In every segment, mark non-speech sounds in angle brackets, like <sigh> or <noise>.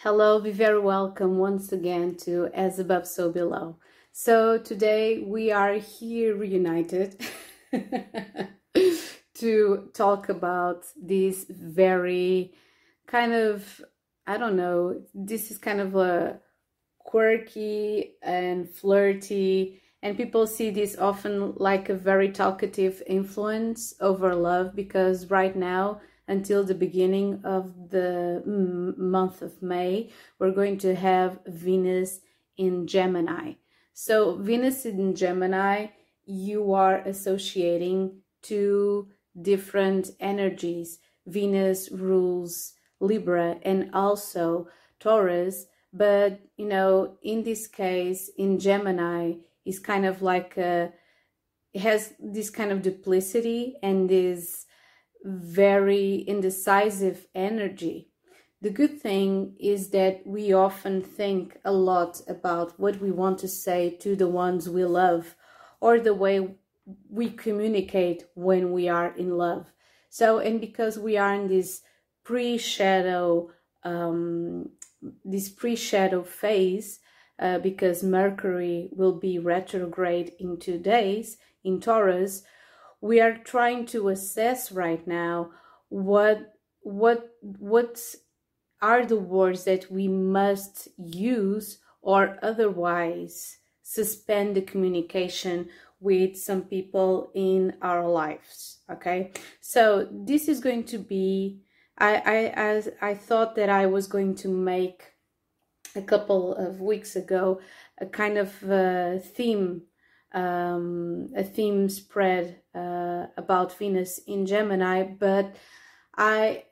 Hello, be very welcome once again to As Above So Below. So today we are here reunited <laughs> to talk about this very kind of, I don't know, this is kind of a quirky and flirty and people see this often like a very talkative influence over love because right now until the beginning of the month of May, we're going to have Venus in Gemini. So, Venus in Gemini, you are associating two different energies. Venus rules Libra and also Taurus, but you know, in this case, in Gemini, is kind of like a, has this kind of duplicity and this very indecisive energy. The good thing is that we often think a lot about what we want to say to the ones we love or the way we communicate when we are in love. So, and because we are in this pre shadow, um, this pre shadow phase, uh, because Mercury will be retrograde in two days in Taurus, we are trying to assess right now what what what are the words that we must use or otherwise suspend the communication with some people in our lives okay? So this is going to be i i as i thought that i was going to make a couple of weeks ago a kind of uh, theme um, a theme spread uh, about Venus in Gemini, but I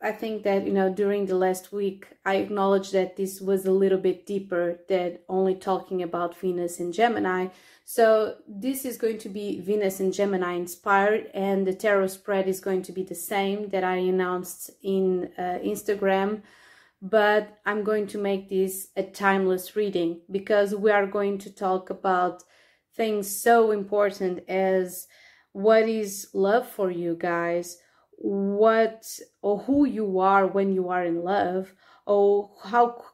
I think that you know during the last week I acknowledged that this was a little bit deeper than only talking about Venus in Gemini. So this is going to be Venus in Gemini inspired, and the tarot spread is going to be the same that I announced in uh, Instagram. But I'm going to make this a timeless reading because we are going to talk about things so important as what is love for you guys? What or who you are when you are in love? Or how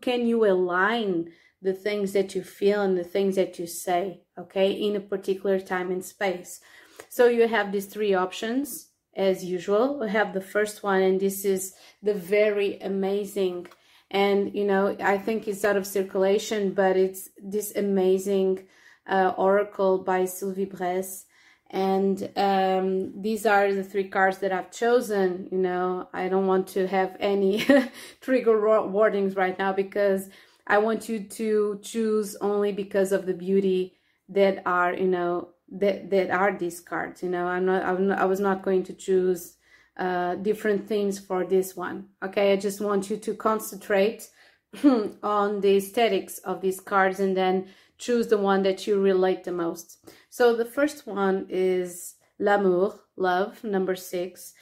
can you align the things that you feel and the things that you say okay in a particular time and space? So you have these three options as usual. We have the first one and this is the very amazing and you know i think it's out of circulation but it's this amazing uh, Oracle by Sylvie Bress. And um, these are the three cards that I've chosen. You know, I don't want to have any <laughs> trigger warnings right now because I want you to choose only because of the beauty that are, you know, that, that are these cards. You know, I'm not, I'm not I was not going to choose uh, different themes for this one. Okay, I just want you to concentrate <clears throat> on the aesthetics of these cards and then choose the one that you relate the most. So the first one is L'amour, love, number six.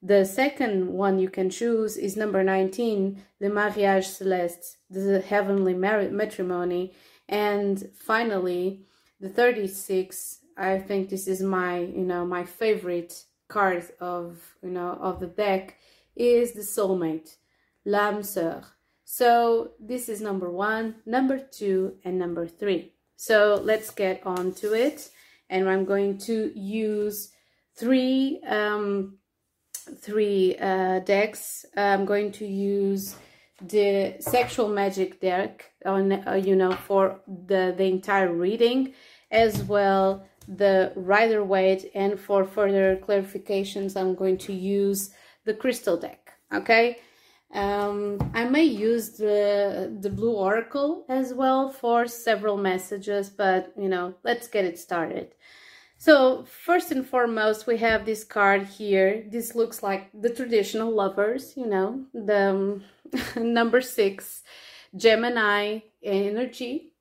The second one you can choose is number 19, Le Mariage Céleste, the heavenly matrimony. And finally, the 36, I think this is my, you know, my favorite card of, you know, of the deck is the soulmate, l'âme sœur. So this is number one, number two, and number three. So let's get on to it. And I'm going to use three, um, three uh, decks. I'm going to use the sexual magic deck on, uh, you know, for the, the entire reading, as well the Rider Waite. And for further clarifications, I'm going to use the crystal deck. Okay. Um, I may use the, the Blue Oracle as well for several messages, but you know, let's get it started. So first and foremost, we have this card here. This looks like the traditional lovers, you know, the um, <laughs> number six, Gemini energy.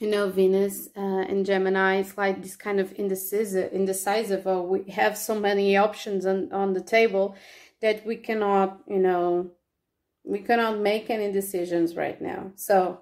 You know, Venus uh, and Gemini is like this kind of indecisive, indecisive. Oh, we have so many options on, on the table that we cannot, you know, we cannot make any decisions right now. So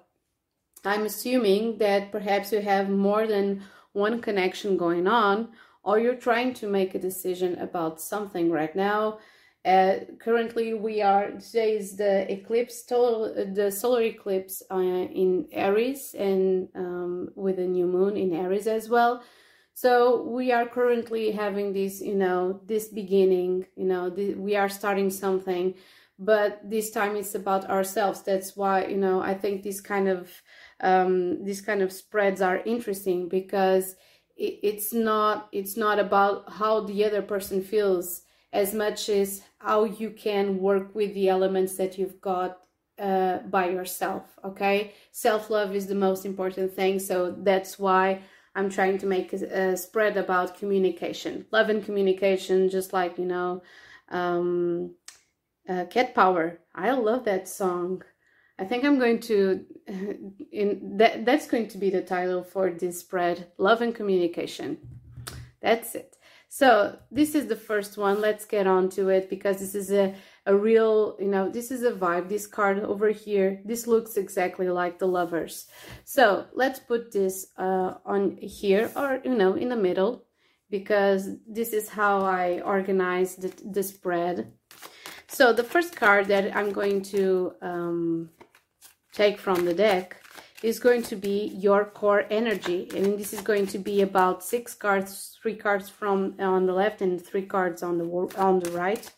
I'm assuming that perhaps you have more than one connection going on or you're trying to make a decision about something right now. Uh, currently we are today is the eclipse total the solar eclipse uh, in aries and um, with a new moon in aries as well. So we are currently having this you know this beginning you know the, we are starting something but this time it's about ourselves that's why you know i think this kind of um these kind of spreads are interesting because it, it's not it's not about how the other person feels as much as how you can work with the elements that you've got uh, by yourself. Okay, self love is the most important thing. So that's why I'm trying to make a, a, spread about communication, love and communication, just like you know, um, uh, Cat Power. I love that song. I think I'm going to <laughs> in that that's going to be the title for this spread, love and communication. That's it. So this is the first one. Let's get on to it because this is a, a real, you know, this is a vibe. This card over here, this looks exactly like the lovers. So let's put this uh, on here or, you know, in the middle because this is how I organize the, the spread. So the first card that I'm going to um, take from the deck is going to be your core energy. And this is going to be about six cards three cards from on the left and three cards on the on the right.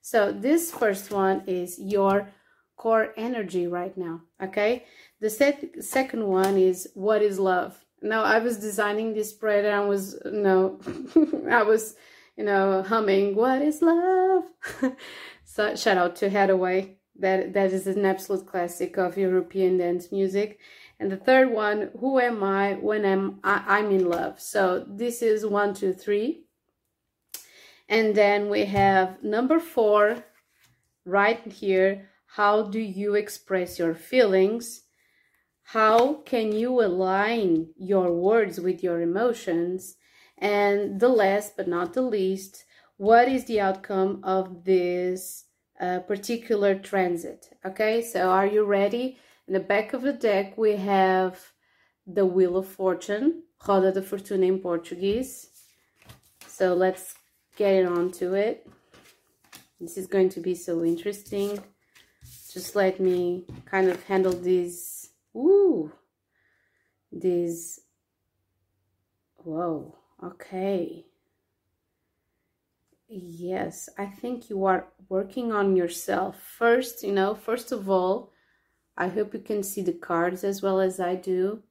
So this first one is your core energy right now okay? The sec second one is what is love? Now i was designing this spread and i was you know <laughs> i was you know humming what is love <laughs> so shout out to Haddaway that that is an absolute classic of European dance music. And the third one, who am I when I'm I, I'm in love? So this is one, two, three. And then we have number four right here. How do you express your feelings? How can you align your words with your emotions? And the last but not the least, what is the outcome of this uh, particular transit. Okay, so are you ready? In the back of the deck, we have the Wheel of Fortune, Roda de Fortuna in Portuguese. So let's get on to it. This is going to be so interesting. Just let me kind of handle these, ooh, these, whoa, okay. Yes, I think you are working on yourself. First, you know, first of all, I hope you can see the cards as well as I do.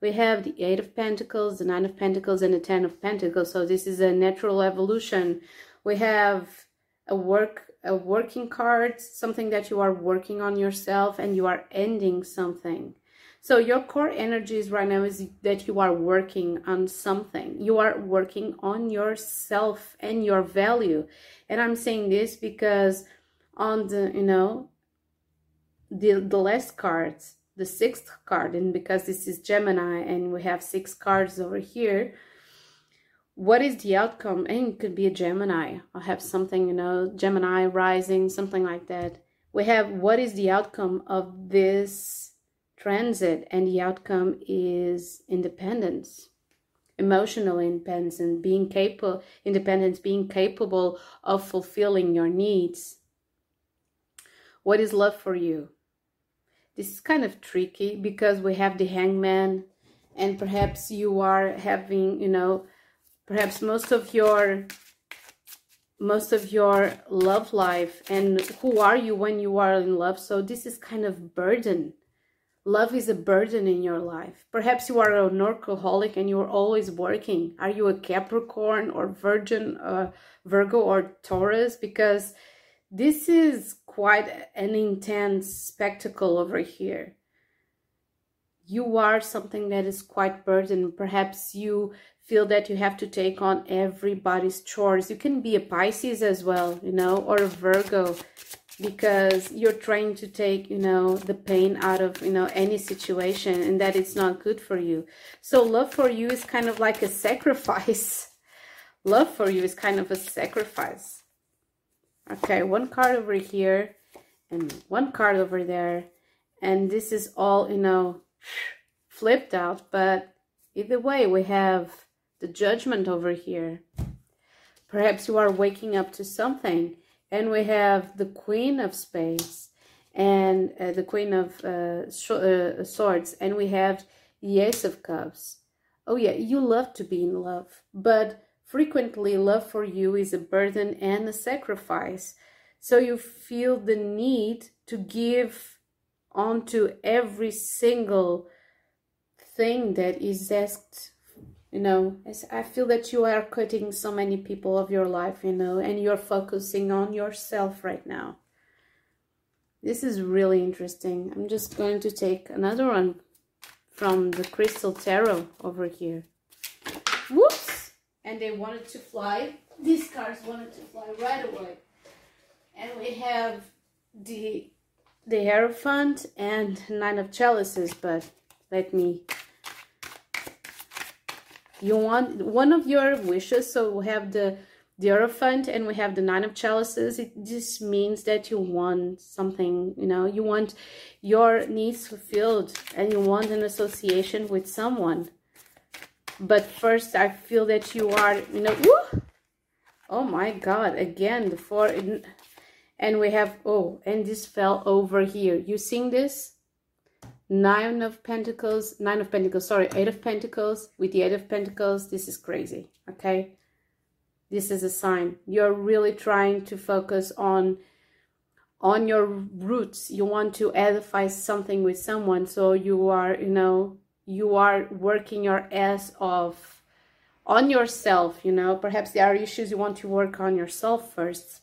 We have the Eight of Pentacles, the Nine of Pentacles, and the Ten of Pentacles. So this is a natural evolution. We have a work a working card, something that you are working on yourself and you are ending something. So your core energies right now is that you are working on something. You are working on yourself and your value. And I'm saying this because on the, you know, the, the last card, the sixth card, and because this is Gemini and we have six cards over here, what is the outcome? And it could be a Gemini. I have something, you know, Gemini rising, something like that. We have what is the outcome of this transit and the outcome is independence emotional independence and being capable independence being capable of fulfilling your needs. What is love for you? This is kind of tricky because we have the hangman and perhaps you are having you know perhaps most of your most of your love life and who are you when you are in love? So this is kind of burden Love is a burden in your life. Perhaps you are an workaholic and you're always working. Are you a Capricorn or Virgin, uh, Virgo or Taurus? Because this is quite an intense spectacle over here. You are something that is quite burdened. Perhaps you feel that you have to take on everybody's chores. You can be a Pisces as well, you know, or a Virgo because you're trying to take you know the pain out of you know any situation and that it's not good for you. So love for you is kind of like a sacrifice. <laughs> Love for you is kind of a sacrifice. Okay one card over here and one card over there. And this is all you know <sighs> flipped out but either way we have the judgment over here. Perhaps you are waking up to something and we have the Queen of Spades and uh, the Queen of uh, uh, Swords, and we have the Ace of Cups. Oh yeah, you love to be in love, but frequently love for you is a burden and a sacrifice. So you feel the need to give onto every single thing that is asked you know i feel that you are cutting so many people of your life you know and you're focusing on yourself right now. This is really interesting. I'm just going to take another one from the crystal tarot over here. Whoops! And they wanted to fly. These cards wanted to fly right away. And we have the the hierophant and nine of chalices but let me you want one of your wishes so we have the the Hierophant and we have the Nine of Chalices. It just means that you want something, you know, you want your needs fulfilled and you want an association with someone. But first, I feel that you are, you know, woo! oh my God, again, the four, and we have, oh, and this fell over here. You seeing this? Nine of Pentacles, Nine of Pentacles, sorry, Eight of Pentacles. With the Eight of Pentacles, this is crazy, okay? This is a sign. You're really trying to focus on on your roots. You want to edify something with someone, so you are, you know, you are working your ass off on yourself, you know. Perhaps there are issues you want to work on yourself first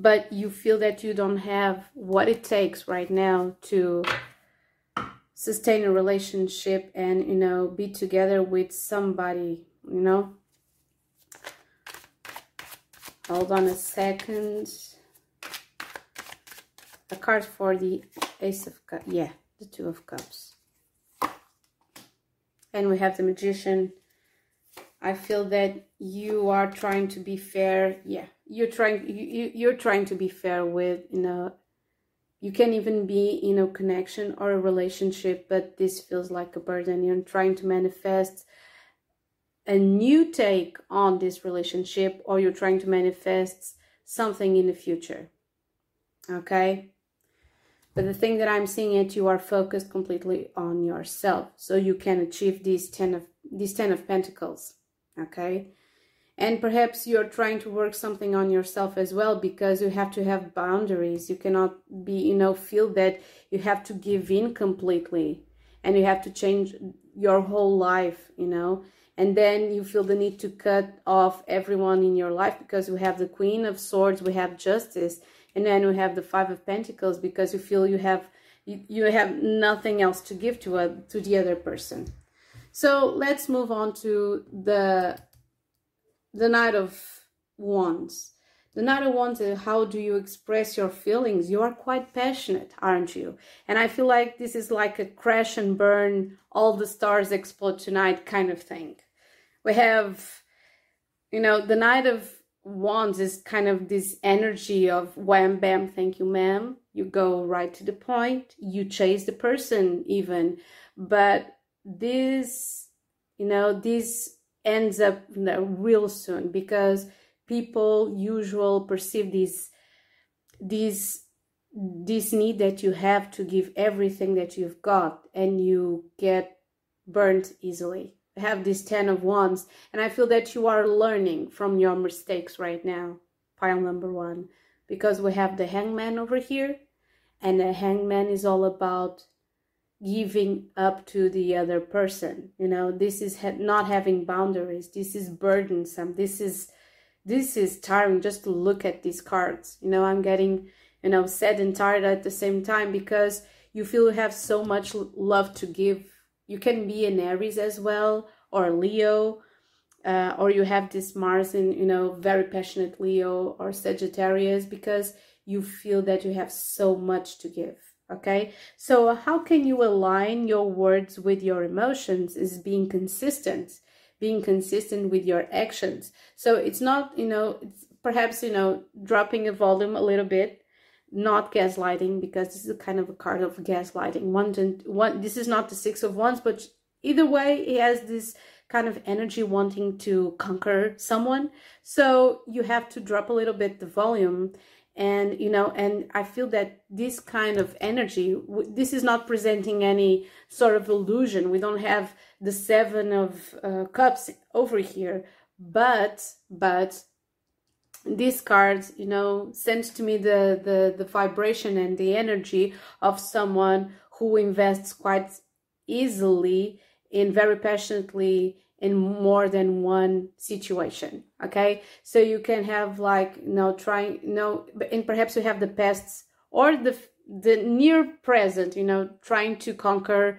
but you feel that you don't have what it takes right now to sustain a relationship and you know be together with somebody you know? Hold on a second. A card for the ace of cups yeah the two of cups. And we have the magician. I feel that you are trying to be fair yeah. You're trying you, you're trying to be fair with you know you can even be in a connection or a relationship but this feels like a burden. You're trying to manifest a new take on this relationship or you're trying to manifest something in the future okay? But the thing that i'm seeing it you are focused completely on yourself so you can achieve these 10 of these 10 of pentacles okay and perhaps you're trying to work something on yourself as well because you have to have boundaries. You cannot be you know feel that you have to give in completely and you have to change your whole life you know? And then you feel the need to cut off everyone in your life because we have the queen of swords we have justice and then we have the five of pentacles because you feel you have you, you have nothing else to give to a to the other person. So let's move on to the the Knight of Wands. The Knight of Wands is how do you express your feelings? You are quite passionate, aren't you? And I feel like this is like a crash and burn, all the stars explode tonight kind of thing. We have, you know, the Knight of Wands is kind of this energy of wham bam, thank you, ma'am. You go right to the point, you chase the person even. But this, you know, this ends up real soon because people usually perceive this this this need that you have to give everything that you've got and you get burnt easily. Have this 10 of wands. And i feel that you are learning from your mistakes right now pile number one because we have the hangman over here and the hangman is all about giving up to the other person you know? This is ha not having boundaries. This is burdensome. This is this is tiring just to look at these cards. You know i'm getting you know sad and tired at the same time because you feel you have so much love to give. You can be an aries as well or leo uh, or you have this mars in you know very passionate leo or sagittarius because you feel that you have so much to give okay? So how can you align your words with your emotions is being consistent being consistent with your actions. So it's not you know perhaps you know dropping a volume a little bit not gaslighting because this is a kind of a card of gaslighting. One one this is not the six of wands but either way he has this kind of energy wanting to conquer someone. So you have to drop a little bit the volume and you know and i feel that this kind of energy this is not presenting any sort of illusion. We don't have the seven of uh, cups over here but but this card you know sends to me the the the vibration and the energy of someone who invests quite easily in very passionately in more than one situation okay? So you can have like you know trying you know and perhaps you have the past or the the near present you know trying to conquer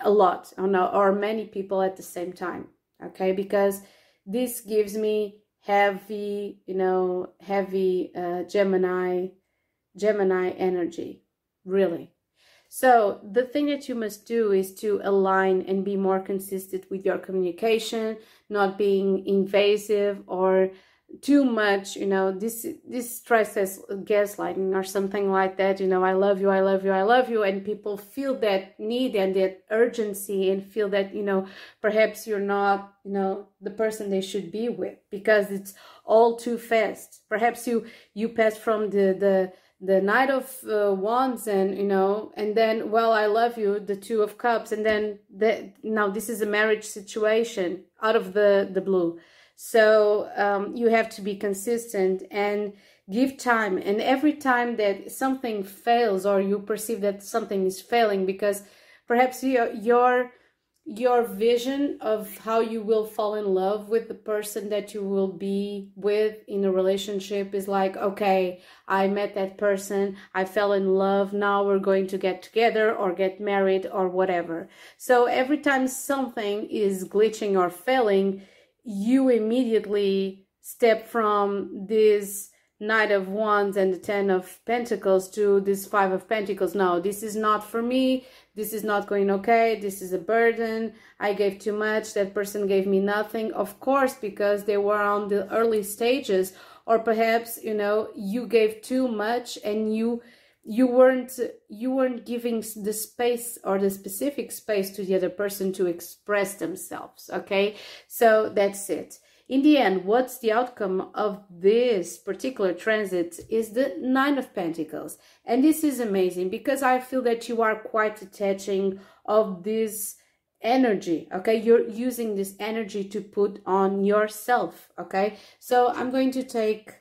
a lot or, no, or many people at the same time okay? Because this gives me heavy you know heavy uh, gemini gemini energy really so the thing that you must do is to align and be more consistent with your communication, not being invasive or too much you know this this stress as gaslighting or something like that you know i love you i love you i love you and people feel that need and that urgency and feel that you know perhaps you're not you know the person they should be with because it's all too fast. Perhaps you you pass from the the the knight of uh, wands and you know and then well i love you the two of cups and then the, now this is a marriage situation out of the the blue. So um, you have to be consistent and give time and every time that something fails or you perceive that something is failing because perhaps your your your vision of how you will fall in love with the person that you will be with in a relationship is like okay i met that person i fell in love now we're going to get together or get married or whatever. So every time something is glitching or failing you immediately step from this knight of wands and the ten of pentacles to this five of pentacles. No this is not for me. This is not going okay. This is a burden. I gave too much. That person gave me nothing. Of course because they were on the early stages or perhaps you know you gave too much and you you weren't you weren't giving the space or the specific space to the other person to express themselves okay? So that's it in the end, what's the outcome of this particular transit is the Nine of Pentacles. And this is amazing because I feel that you are quite attaching of this energy okay? You're using this energy to put on yourself okay? So i'm going to take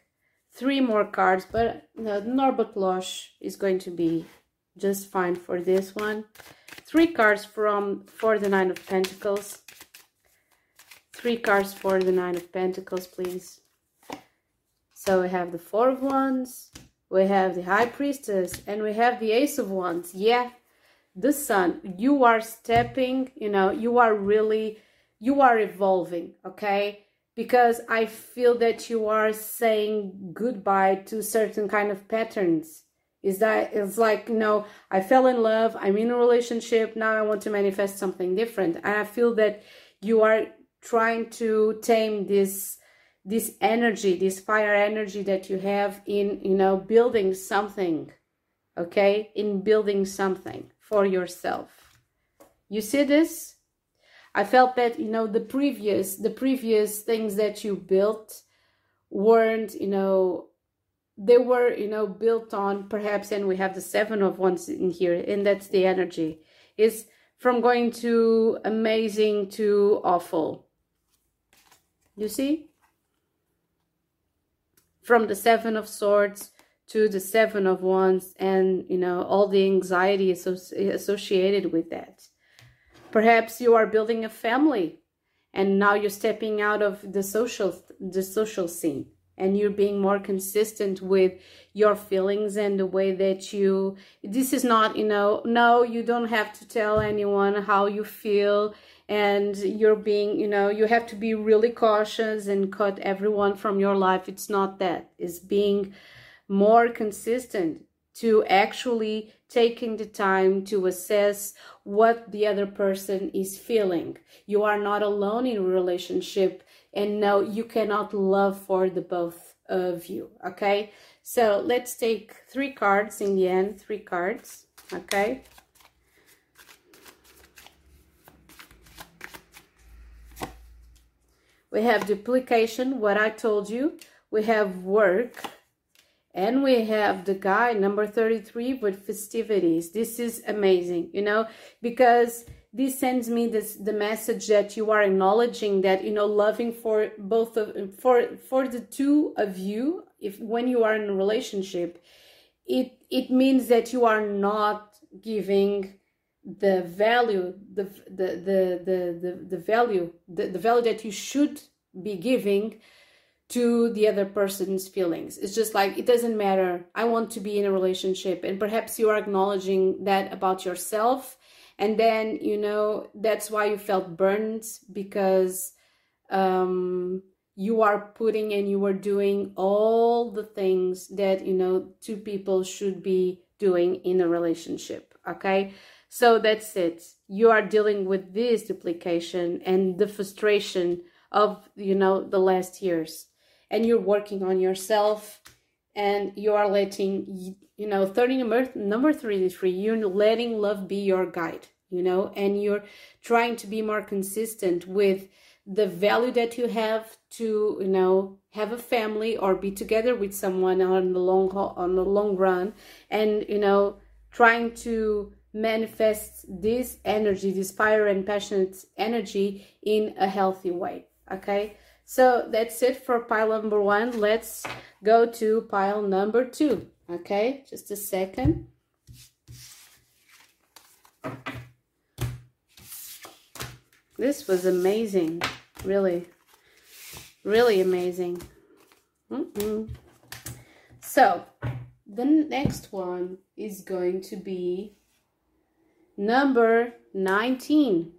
three more cards but the norbert losh is going to be just fine for this one. Three cards from for the nine of pentacles three cards for the Nine of Pentacles, please. So we have the Four of Wands, we have the High Priestess, and we have the Ace of Wands. Yeah, the Sun. You are stepping, you know, you are really, you are evolving, okay? Because I feel that you are saying goodbye to certain kind of patterns. Is that it's like, you know, I fell in love, I'm in a relationship, now I want to manifest something different. And I feel that you are trying to tame this this energy this fire energy that you have in you know building something okay? In building something for yourself. You see this? I felt that you know the previous the previous things that you built weren't you know they were you know built on perhaps and we have the seven of wands in here and that's the energy is from going to amazing to awful you see? From the Seven of Swords to the Seven of Wands and, you know, all the anxiety associated with that. Perhaps you are building a family and now you're stepping out of the social the social scene and you're being more consistent with your feelings and the way that you this is not you know no you don't have to tell anyone how you feel and you're being you know you have to be really cautious and cut everyone from your life. It's not that. It's being more consistent to actually taking the time to assess what the other person is feeling. You are not alone in a relationship and no you cannot love for the both of you okay? So let's take three cards in the end three cards okay we have duplication, what I told you, we have work, and we have the guy number 33 with festivities. This is amazing, you know, because this sends me this the message that you are acknowledging that you know loving for both of for for the two of you if when you are in a relationship it it means that you are not giving the value the the the the the, value the, the value that you should be giving to the other person's feelings. It's just like it doesn't matter. I want to be in a relationship and perhaps you are acknowledging that about yourself and then you know that's why you felt burned because um you are putting and you are doing all the things that you know two people should be doing in a relationship okay so that's it. You are dealing with this duplication and the frustration of you know the last years. And you're working on yourself and you are letting you know 30 number number 33 you're letting love be your guide you know and you're trying to be more consistent with the value that you have to you know have a family or be together with someone on the long on the long run and you know trying to manifest this energy this fire and passionate energy in a healthy way okay? So that's it for pile number one. Let's go to pile number two okay? Just a second. This was amazing really really amazing. Mm -mm. so the next one is going to be number 19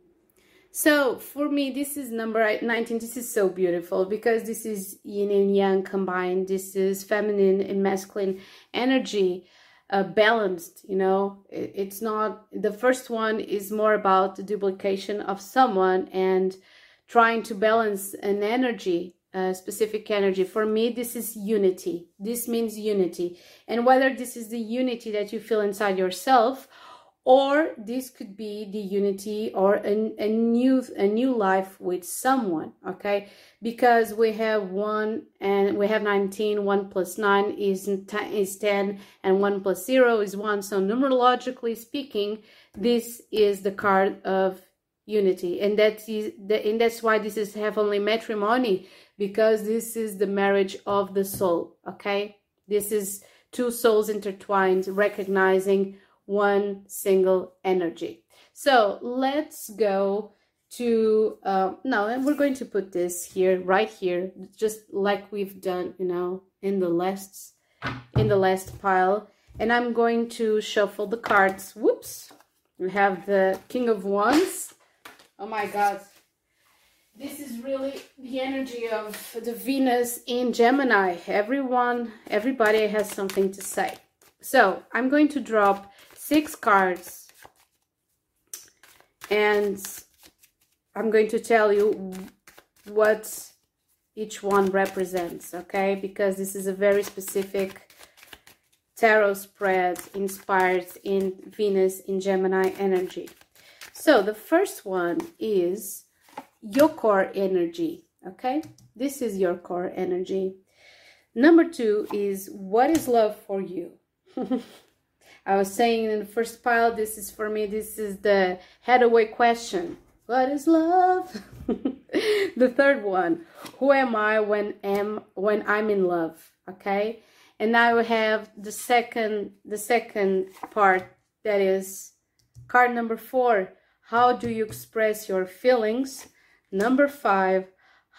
so for me this is number 19 this is so beautiful because this is yin and yang combined this is feminine and masculine energy uh, balanced you know it, it's not the first one is more about the duplication of someone and trying to balance an energy, specific energy. For me, this is unity. This means unity. And whether this is the unity that you feel inside yourself, or this could be the unity or a, a new a new life with someone okay? Because we have one and we have 19 1 plus 9 is is 10 and 1 plus 0 is 1 so numerologically speaking this is the card of unity. And that is the, and that's why this is heavenly matrimony because this is the marriage of the soul okay? This is two souls intertwined recognizing one single energy so let's go to uh, now and we're going to put this here right here just like we've done you know in the last in the last pile and i'm going to shuffle the cards whoops we have the king of wands Oh my God. This is really the energy of the Venus in Gemini. Everyone, everybody has something to say. So I'm going to drop six cards and I'm going to tell you what each one represents, okay? Because this is a very specific tarot spread inspired in Venus in Gemini energy. So the first one is your core energy, okay? This is your core energy. Number two is what is love for you? <laughs> I was saying in the first pile, this is for me, this is the Haddaway question. What is love? <laughs> the third one, who am I when am when I'm in love? Okay? And now we have the second the second part that is card number four, how do you express your feelings? Number five,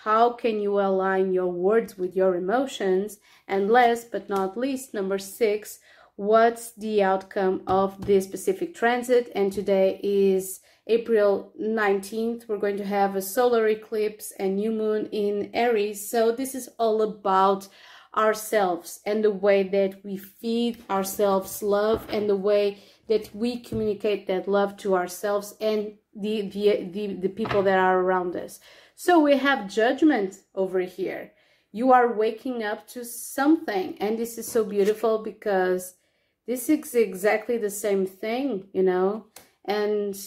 how can you align your words with your emotions? And last but not least, number six, what's the outcome of this specific transit? And today is April 19th. We're going to have a solar eclipse and new moon in Aries. So this is all about ourselves and the way that we feed ourselves love and the way that we communicate that love to ourselves and the, the, the, the people that are around us. So we have judgment over here. You are waking up to something. And this is so beautiful because this is exactly the same thing, you know. And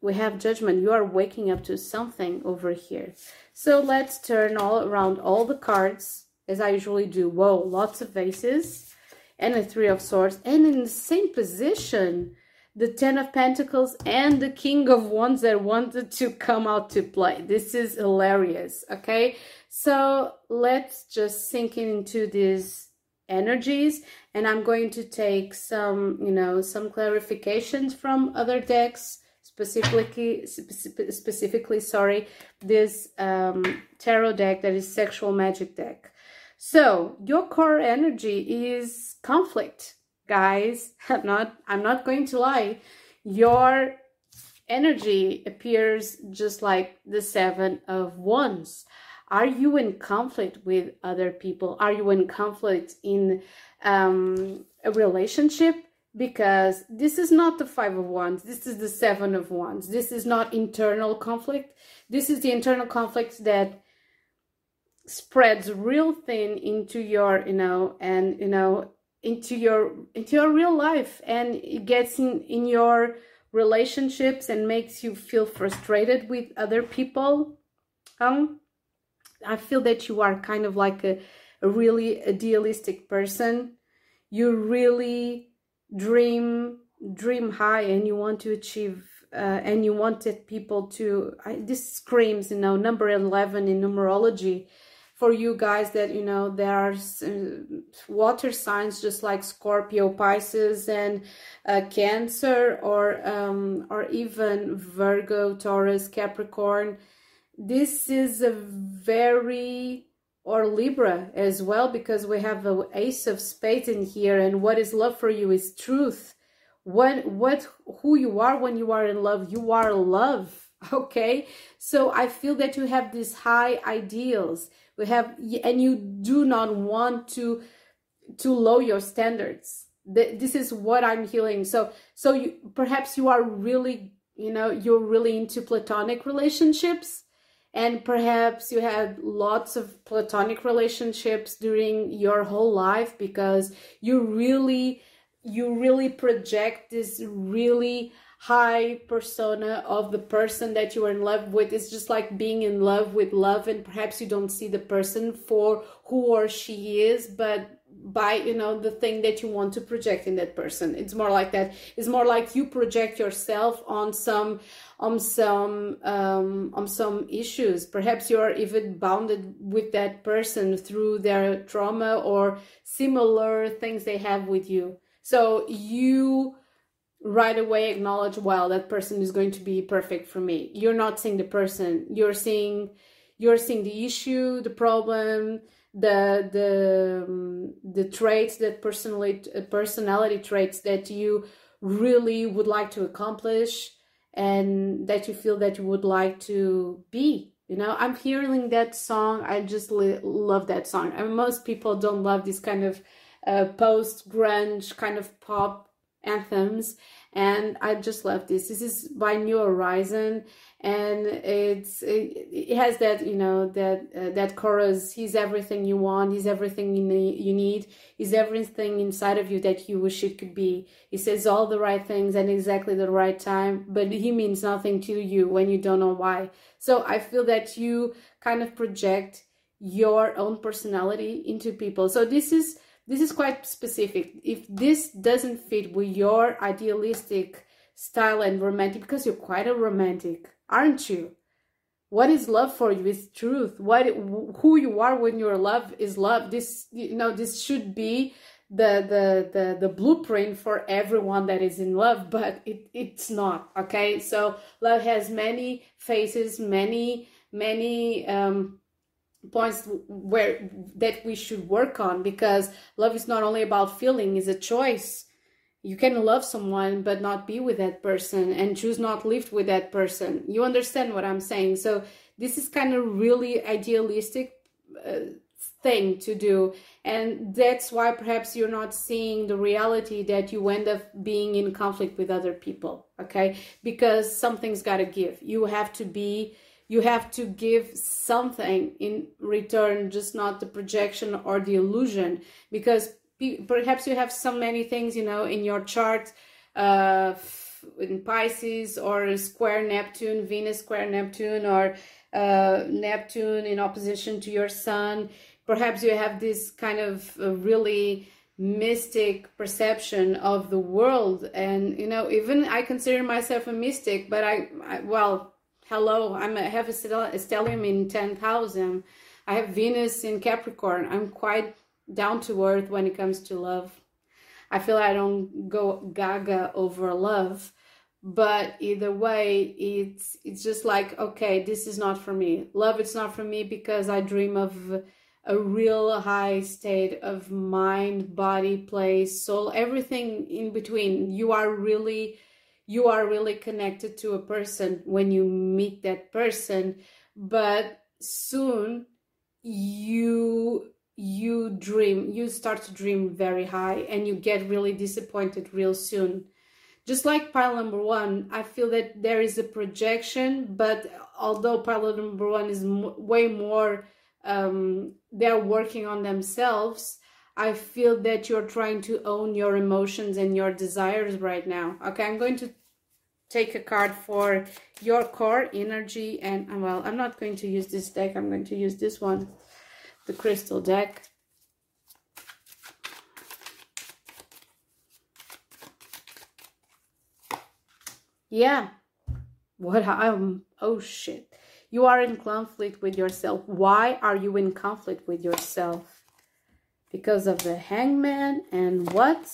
we have judgment. You are waking up to something over here. So let's turn all around all the cards as I usually do. Whoa, lots of vases and a three of swords. And in the same position, the ten of pentacles and the king of wands that wanted to come out to play. This is hilarious, okay? So let's just sink into these energies and I'm going to take some, you know, some clarifications from other decks specifically specifically sorry this um, tarot deck that is sexual magic deck. So your core energy is conflict. Guys <laughs> i'm not i'm not going to lie. Your energy appears just like the seven of wands are you in conflict with other people? Are you in conflict in um, a relationship? Because this is not the five of wands. This is the seven of wands. This is not internal conflict. This is the internal conflict that spreads real thin into your you know and you know into your into your real life. And it gets in in your relationships and makes you feel frustrated with other people. Um i feel that you are kind of like a, a really idealistic person. You really dream dream high and you want to achieve uh, and you wanted people to I, this screams you know number 11 in numerology for you guys that you know there are uh, water signs just like Scorpio Pisces and uh, Cancer or um, or even Virgo Taurus Capricorn this is a very or Libra as well, because we have the Ace of Spades in here. And what is love for you is truth. What, what, who you are when you are in love, you are love. <laughs> Okay. So I feel that you have these high ideals. We have, and you do not want to, to lower your standards. This is what I'm healing. So, so you, perhaps you are really, you know, you're really into platonic relationships and perhaps you had lots of platonic relationships during your whole life because you really you really project this really high persona of the person that you are in love with. It's just like being in love with love and perhaps you don't see the person for who or she is but by you know the thing that you want to project in that person. It's more like that. It's more like you project yourself on some on some um, on some issues. Perhaps you're even bounded with that person through their trauma or similar things they have with you. So you right away acknowledge well that person is going to be perfect for me. You're not seeing the person. You're seeing you're seeing the issue the problem the the um, the traits that personality personality traits that you really would like to accomplish and that you feel that you would like to be you know? I'm hearing that song. I just love that song. I mean, most people don't love this kind of uh, post grunge kind of pop anthems and i just love this. This is by new horizon. And it's it, it has that you know that uh, that chorus he's everything you want. He's everything you need you need. He's everything inside of you that you wish it could be. He says all the right things at exactly the right time but he means nothing to you when you don't know why. So i feel that you kind of project your own personality into people. So this is this is quite specific if this doesn't fit with your idealistic style and romantic because you're quite a romantic aren't you? What is love for you is truth. What who you are when you're love is love. This you know this should be the the the the blueprint for everyone that is in love, but it it's not. Okay, so love has many faces, many many um points where that we should work on because love is not only about feeling is a choice. You can love someone but not be with that person and choose not to live with that person. You understand what i'm saying? So this is kind of really idealistic uh, thing to do and that's why perhaps you're not seeing the reality that you end up being in conflict with other people okay? Because something's got to give. You have to be you have to give something in return just not the projection or the illusion because perhaps you have so many things you know in your chart uh in pisces or square neptune venus square neptune or uh, Neptune in opposition to your sun. Perhaps you have this kind of uh, really mystic perception of the world and you know even i consider myself a mystic but i, I well hello i'm a, have a stellium in 10000 i have venus in capricorn. I'm quite down to earth when it comes to love. I feel i don't go gaga over love but either way it's it's just like okay this is not for me. Love it's not for me because i dream of a real high state of mind, body, place, soul, everything in between. You are really you are really connected to a person when you meet that person, but soon you you dream, you start to dream very high and you get really disappointed real soon. Just like pile number one, I feel that there is a projection, but although pile number one is way more um, they're working on themselves i feel that you're trying to own your emotions and your desires right now okay i'm going to take a card for your core energy and well i'm not going to use this deck i'm going to use this one the crystal deck yeah what i'm um, oh shit you are in conflict with yourself. Why are you in conflict with yourself? Because of the hangman and what?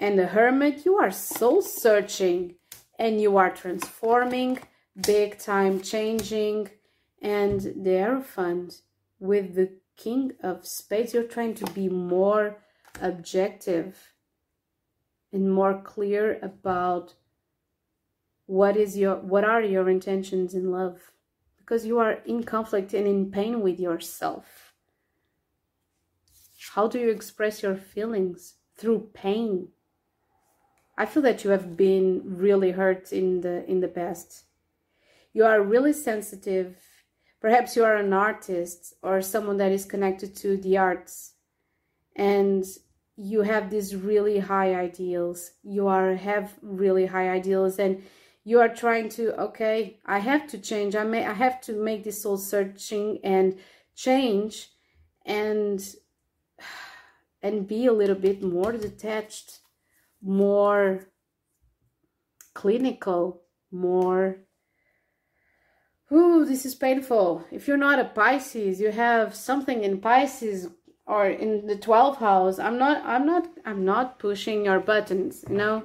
And the hermit, you are soul searching and you are transforming, big time changing. And the Hierophant with the King of Spades, you're trying to be more objective and more clear about what is your what are your intentions in love because you are in conflict and in pain with yourself. How do you express your feelings? Through pain. I feel that you have been really hurt in the in the past. You are really sensitive. Perhaps you are an artist or someone that is connected to the arts and you have these really high ideals. You are have really high ideals and you are trying to okay i have to change i may i have to make this soul searching and change and <sighs> and be a little bit more detached more clinical more Ooh, this is painful. If you're not a Pisces, you have something in Pisces or in the 12th house. I'm not I'm not I'm not pushing your buttons, you know?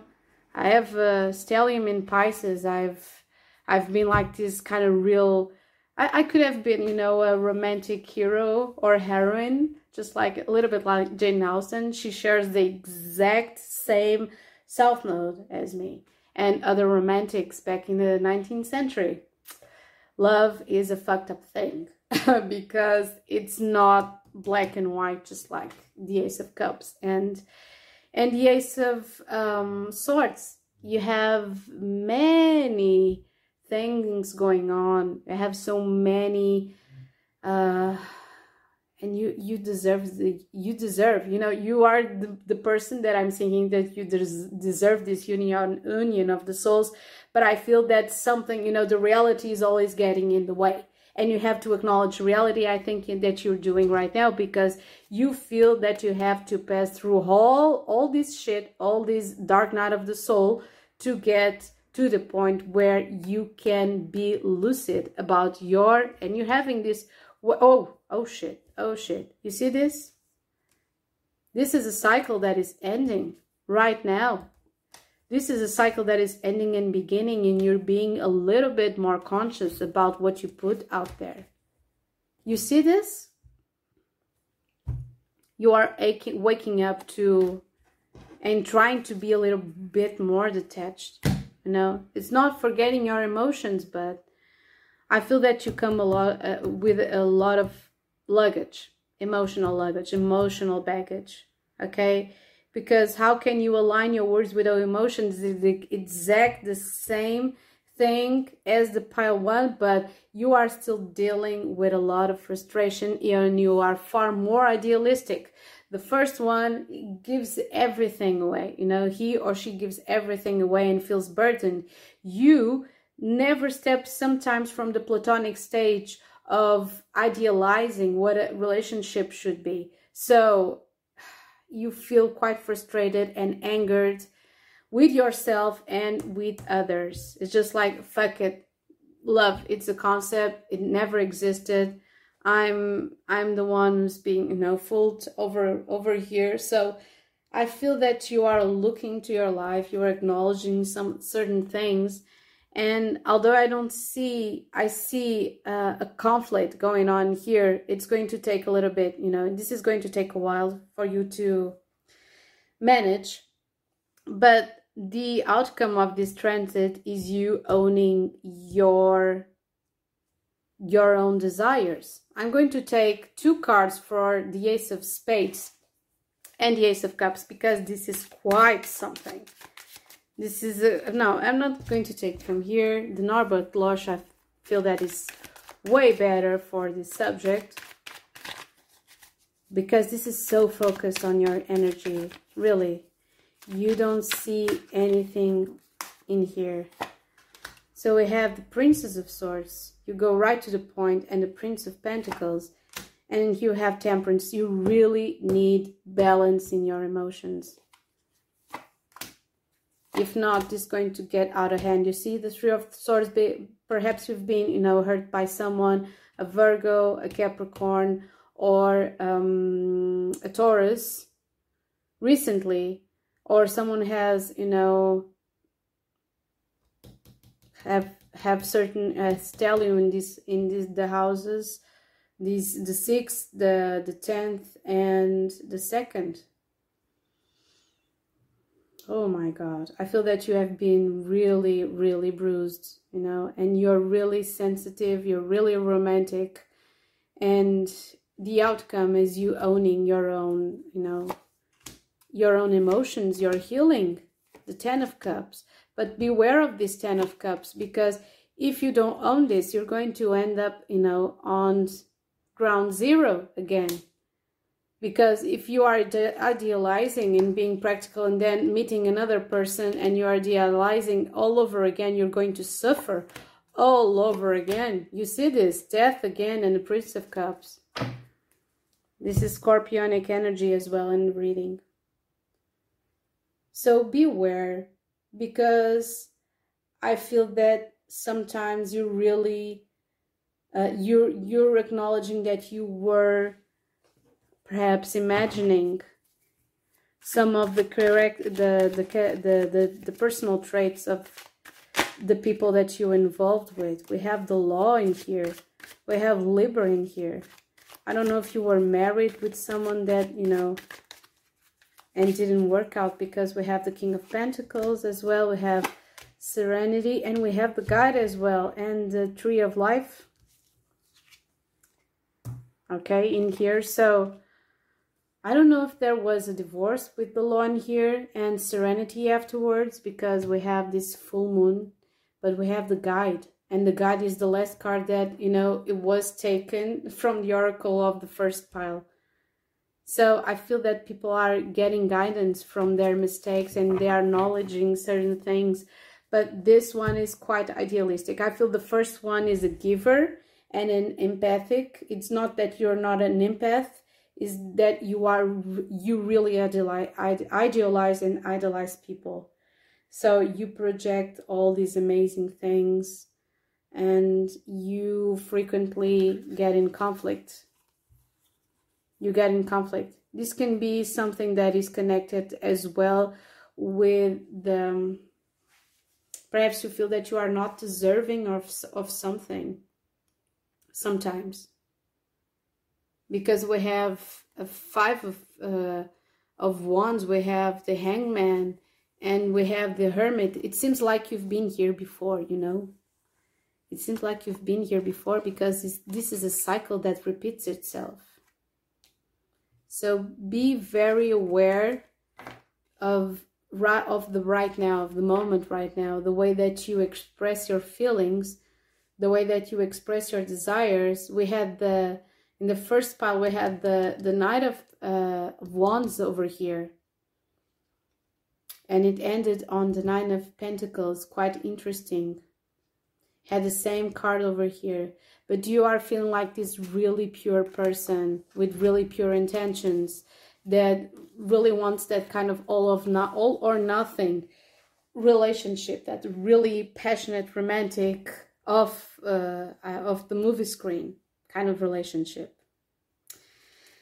I have a stellium in Pisces. I've I've been like this kind of real. I, I could have been, you know, a romantic hero or heroine, just like a little bit like Jane Austen. She shares the exact same self mode as me and other romantics back in the 19th century. Love is a fucked up thing <laughs> because it's not black and white, just like the Ace of Cups. And and the Ace of um, Swords, you have many things going on. I have so many, uh, and you you deserve the you deserve. You know, you are the, the person that I'm thinking that you des deserve this union union of the souls. But I feel that something, you know, the reality is always getting in the way and you have to acknowledge reality i think that you're doing right now because you feel that you have to pass through all all this shit all this dark night of the soul to get to the point where you can be lucid about your and you're having this oh oh shit oh shit you see this this is a cycle that is ending right now this is a cycle that is ending and beginning, and you're being a little bit more conscious about what you put out there. You see this? You are aching, waking up to and trying to be a little bit more detached. You know, it's not forgetting your emotions, but I feel that you come a lot uh, with a lot of luggage, emotional luggage, emotional baggage. Okay, because how can you align your words with your emotions it's the exact the same thing as the pile one but you are still dealing with a lot of frustration and you are far more idealistic the first one gives everything away you know he or she gives everything away and feels burdened you never step sometimes from the platonic stage of idealizing what a relationship should be. So you feel quite frustrated and angered with yourself and with others. It's just like, fuck it. Love, it's a concept. It never existed. I'm I'm the one who's being, you know, fooled over over here. So I feel that you are looking to your life, you are acknowledging some certain things and although I don't see, I see uh, a conflict going on here, it's going to take a little bit, you know, this is going to take a while for you to manage. But the outcome of this transit is you owning your your own desires. I'm going to take two cards for the Ace of Spades and the Ace of Cups because this is quite something. This is a, no, I'm not going to take from here. The Norbert Losch, I feel that is way better for this subject because this is so focused on your energy, really. You don't see anything in here. So we have the Princess of Swords. You go right to the point and the Prince of Pentacles. And you have Temperance. You really need balance in your emotions. If not, it's going to get out of hand. You see the Three of Swords, perhaps you've been, you know, hurt by someone, a Virgo, a Capricorn, or um, a Taurus recently, or someone has, you know, have have certain uh, stellium in this in this the houses, these the sixth, the the tenth, and the second. Oh my god. I feel that you have been really really bruised you know and you're really sensitive you're really romantic and the outcome is you owning your own you know your own emotions your healing. The ten of cups but beware of this ten of cups because if you don't own this you're going to end up you know on ground zero again. Because if you are idealizing and being practical and then meeting another person and you are idealizing all over again you're going to suffer all over again. You see this death again and the prince of cups. This is scorpionic energy as well in reading. So beware because i feel that sometimes you really uh, you're you're acknowledging that you were perhaps imagining some of the correct the the the the, the personal traits of the people that you involved with. We have the law in here. We have Libra in here. I don't know if you were married with someone that you know and didn't work out because we have the king of pentacles as well we have serenity and we have the guide as well and the tree of life okay in here so I don't know if there was a divorce with the lawn here and serenity afterwards because we have this full moon, but we have the guide. And the guide is the last card that, you know, it was taken <laughs> from the oracle of the first pile. So I feel that people are getting guidance from their mistakes and they are acknowledging certain things. But this one is quite idealistic. I feel the first one is a giver and an empathic. It's not that you're not an empath is that you are you really idealize, idealize and idolize people so you project all these amazing things and you frequently get in conflict you get in conflict. This can be something that is connected as well with the perhaps you feel that you are not deserving of of something sometimes. Because we have a five of uh, of wands we have the hangman and we have the hermit. It seems like you've been here before you know? It seems like you've been here before because this is a cycle that repeats itself so be very aware of right of the right now of the moment right now the way that you express your feelings the way that you express your desires. We had the in the first pile we had the the knight of uh, wands over here. And it ended on the nine of pentacles. Quite interesting. Had the same card over here but you are feeling like this really pure person with really pure intentions that really wants that kind of all of not all or nothing relationship that really passionate romantic of uh, of the movie screen kind of relationship.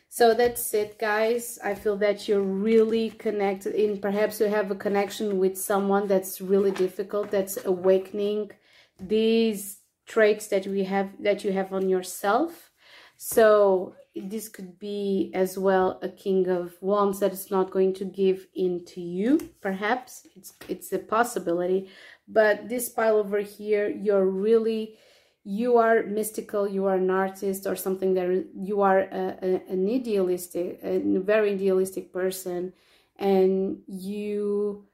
So that's it guys. I feel that you're really connected in perhaps you have a connection with someone that's really difficult that's awakening. These traits that we have that you have on yourself. So this could be as well a king of wands that is not going to give in to you perhaps. It's it's a possibility. But this pile over here you're really you are mystical you are an artist or something that you are a, a, an idealistic a very idealistic person. And you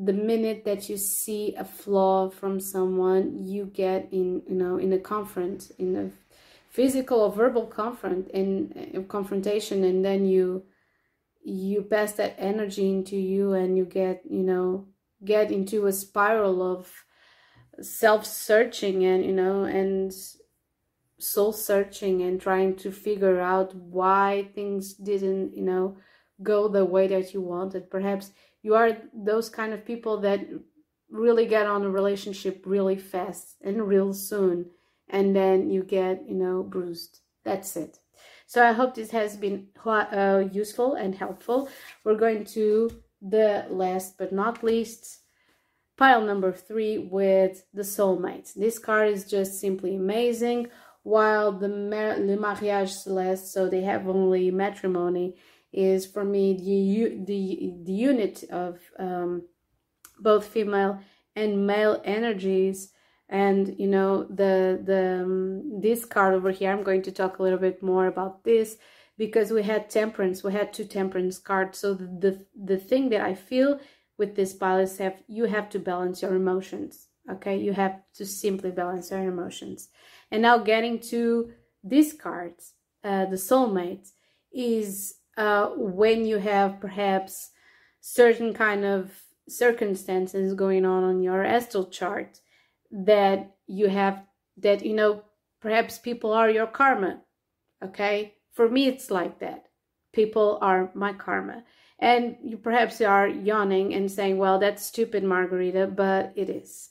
the minute that you see a flaw from someone you get in you know in a confront in a physical or verbal confront and uh, confrontation and then you you pass that energy into you and you get you know get into a spiral of self-searching and you know and soul searching and trying to figure out why things didn't you know go the way that you wanted. Perhaps you are those kind of people that really get on a relationship really fast and real soon and then you get you know bruised. That's it. So i hope this has been uh, useful and helpful. We're going to the last but not least pile number three with the soulmates. This card is just simply amazing. While the le mariage celeste so they have only matrimony is for me the the the unit of um, both female and male energies. And you know the the um, this card over here i'm going to talk a little bit more about this because we had temperance we had two temperance cards. So the the, the thing that i feel with this pile is have you have to balance your emotions okay? You have to simply balance your emotions. And now getting to these cards uh, the soulmate is uh, when you have perhaps certain kind of circumstances going on on your astral chart that you have that you know perhaps people are your karma okay? For me it's like that. People are my karma. And you perhaps are yawning and saying well that's stupid Margarida but it is.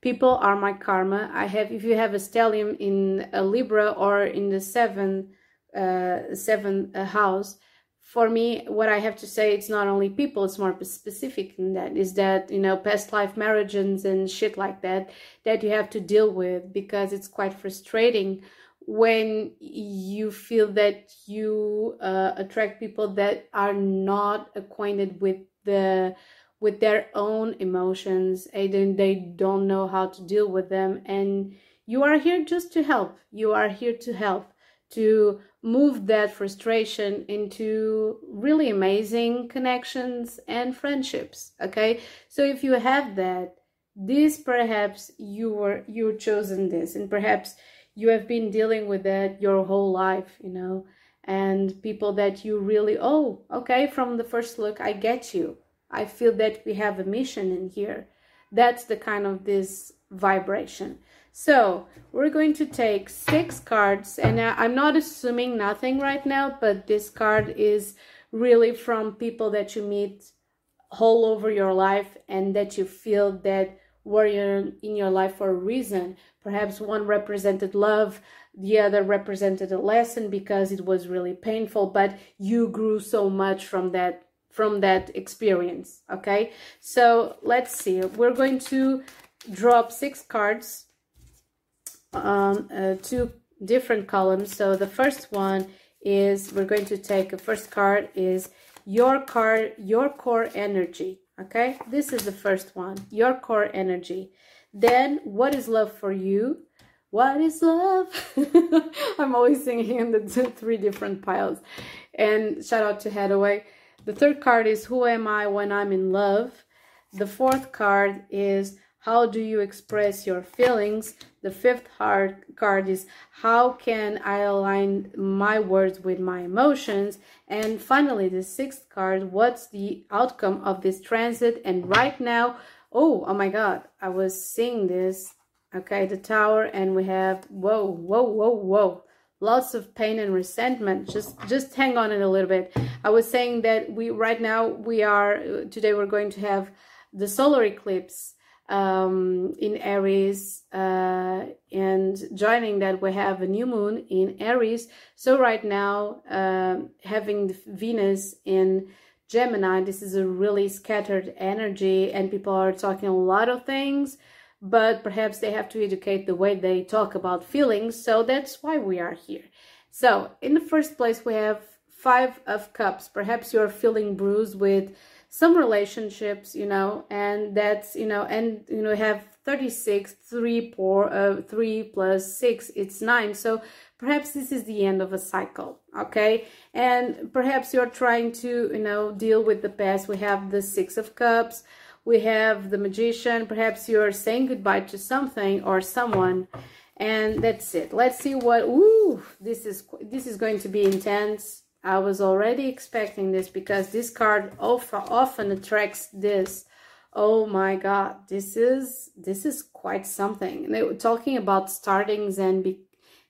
People are my karma. I have if you have a stellium in a libra or in the seven uh seventh house for me, what I have to say, it's not only people, it's more specific than that, is that, you know, past life marriages and shit like that, that you have to deal with because it's quite frustrating when you feel that you uh, attract people that are not acquainted with the with their own emotions and they don't know how to deal with them and you are here just to help. You are here to help to move that frustration into really amazing connections and friendships okay? So if you have that this perhaps you were you chosen this and perhaps you have been dealing with that your whole life you know? And people that you really oh okay from the first look i get you. I feel that we have a mission in here. That's the kind of this vibration so we're going to take six cards and I'm not assuming nothing right now, but this card is really from people that you meet all over your life and that you feel that were in your life for a reason. Perhaps one represented love, the other represented a lesson because it was really painful, but you grew so much from that from that experience. Okay, so let's see. We're going to drop six cards um, uh, two different columns. So the first one is we're going to take a first card is your card, your core energy. Okay, this is the first one, your core energy. Then, what is love for you? What is love? <laughs> I'm always singing in the two, <laughs> three different piles. And shout out to Haddaway. The third card is Who am I when I'm in love? The fourth card is how do you express your feelings? The fifth card is how can I align my words with my emotions? And finally, the sixth card, what's the outcome of this transit? And right now, oh, oh my God, I was seeing this Okay, the tower, and we have whoa, whoa, whoa, whoa. Lots of pain and resentment. Just just hang on it a little bit. I was saying that we right now we are today we're going to have the solar eclipse um, in Aries, uh, and joining that we have a new moon in Aries. So right now, uh, having Venus in Gemini, this is a really scattered energy, and people are talking a lot of things, but perhaps they have to educate the way they talk about feelings. So that's why we are here. So in the first place, we have Five of Cups. Perhaps you're feeling bruised with some relationships, you know, and that's, you know, and, you know, have 36, 3, 4, uh, 3 plus 6, it's 9. So perhaps this is the end of a cycle, okay? And perhaps you're trying to, you know, deal with the past. We have the Six of Cups, we have the Magician. Perhaps you're saying goodbye to something or someone, and that's it. Let's see what, ooh, this is, this is going to be intense I was already expecting this because this card often attracts this. Oh my god, this is this is quite something. They were talking about startings and be,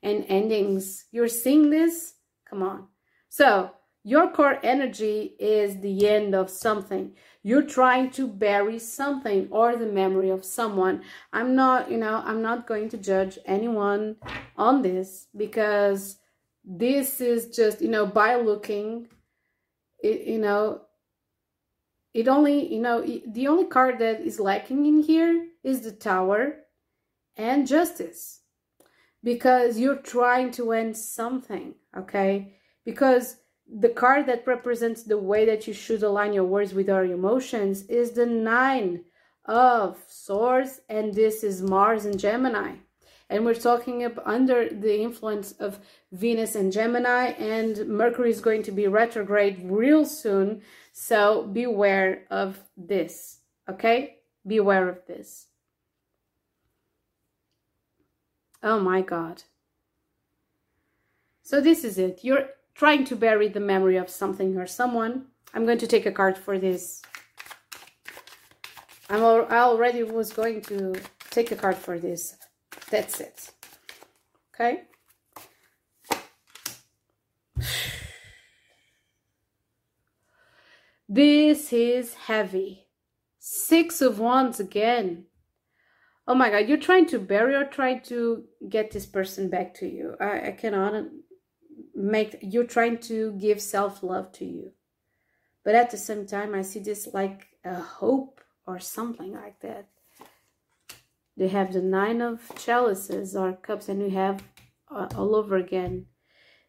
and endings. You're seeing this? Come on. So, your core energy is the end of something. You're trying to bury something or the memory of someone. I'm not, you know, I'm not going to judge anyone on this because this is just you know by looking it, you know it only you know the only card that is lacking in here is the tower and justice. Because you're trying to end something okay? Because the card that represents the way that you should align your words with your emotions is the nine of swords and this is mars and gemini and we're talking up under the influence of Venus and Gemini and Mercury is going to be retrograde real soon. So beware of this okay? Beware of this. Oh my god. So this is it. You're trying to bury the memory of something or someone. I'm going to take a card for this. I'm al I already was going to take a card for this that's it. Okay? This is heavy. Six of Wands again. Oh my God, you're trying to bury or try to get this person back to you. I, I cannot make, you're trying to give self-love to you. But at the same time, I see this like a hope or something like that they have the nine of chalices or cups and we have uh, all over again.